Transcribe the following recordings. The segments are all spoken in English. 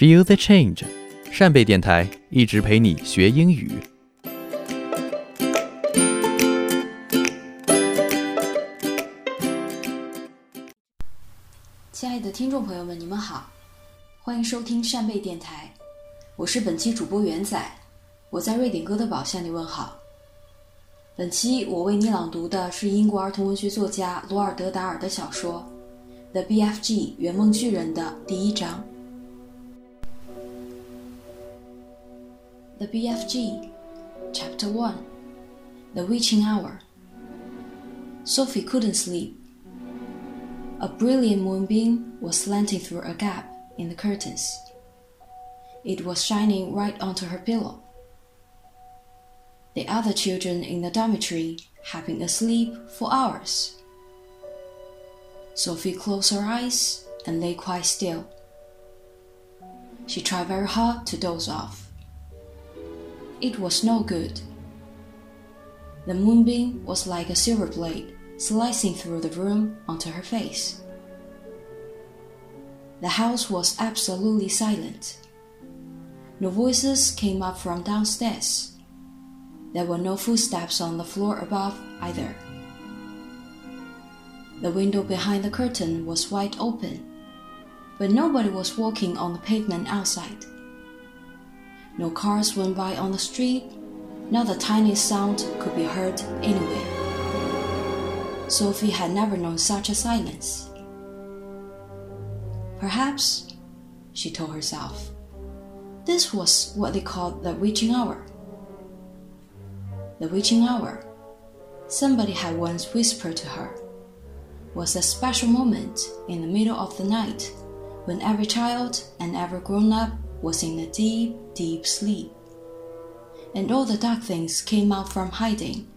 Feel the change，扇贝电台一直陪你学英语。亲爱的听众朋友们，你们好，欢迎收听扇贝电台，我是本期主播元仔，我在瑞典哥德堡向你问好。本期我为你朗读的是英国儿童文学作家罗尔德·达尔的小说《The B.F.G. 圆梦巨人》的第一章。The B.F.G. Chapter 1 The Witching Hour Sophie couldn't sleep. A brilliant moonbeam was slanting through a gap in the curtains. It was shining right onto her pillow. The other children in the dormitory had been asleep for hours. Sophie closed her eyes and lay quite still. She tried very hard to doze off. It was no good. The moonbeam was like a silver blade slicing through the room onto her face. The house was absolutely silent. No voices came up from downstairs. There were no footsteps on the floor above either. The window behind the curtain was wide open, but nobody was walking on the pavement outside. No cars went by on the street, not the tiniest sound could be heard anywhere. Sophie had never known such a silence. Perhaps, she told herself, this was what they called the witching hour. The witching hour, somebody had once whispered to her, was a special moment in the middle of the night when every child and every grown up was in a deep, deep sleep. And all the dark things came out from hiding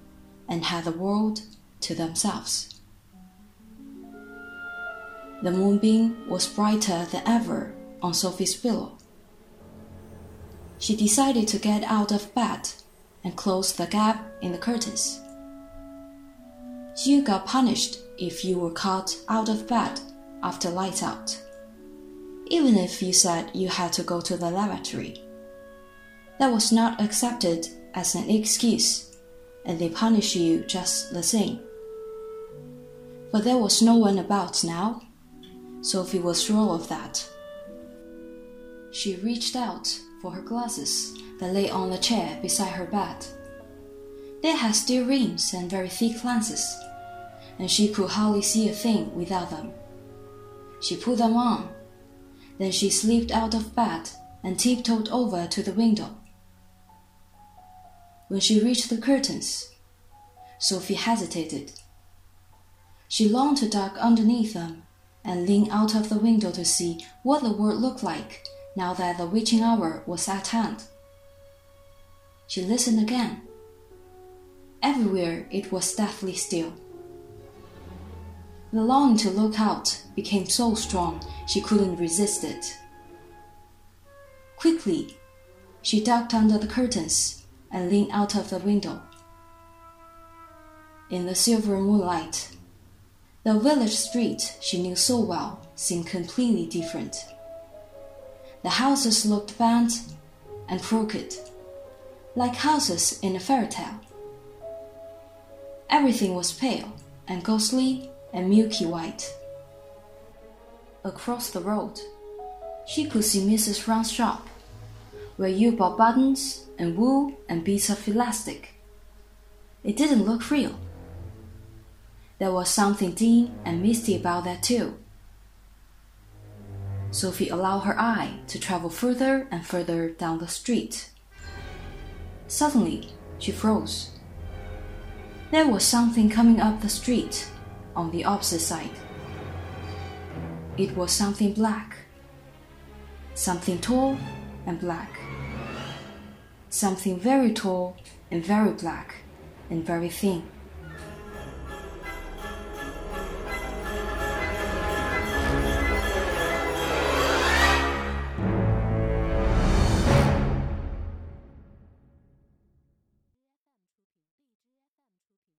and had the world to themselves. The moonbeam was brighter than ever on Sophie's pillow. She decided to get out of bed and close the gap in the curtains. You got punished if you were caught out of bed after lights out even if you said you had to go to the lavatory. That was not accepted as an excuse, and they punished you just the same. But there was no one about now. Sophie was sure of that. She reached out for her glasses that lay on the chair beside her bed. They had steel rims and very thick lenses, and she could hardly see a thing without them. She put them on then she slipped out of bed and tiptoed over to the window. When she reached the curtains, Sophie hesitated. She longed to duck underneath them and lean out of the window to see what the world looked like now that the witching hour was at hand. She listened again. Everywhere it was deathly still. The longing to look out became so strong she couldn't resist it. Quickly, she ducked under the curtains and leaned out of the window. In the silver moonlight, the village street she knew so well seemed completely different. The houses looked bent and crooked, like houses in a fairy tale. Everything was pale and ghostly and milky white. Across the road, she could see Mrs. Round's shop, where you bought buttons and wool and bits of elastic. It didn't look real. There was something dim and misty about that too. Sophie allowed her eye to travel further and further down the street. Suddenly, she froze. There was something coming up the street on the opposite side. It was something black, something tall and black, something very tall and very black and very thin.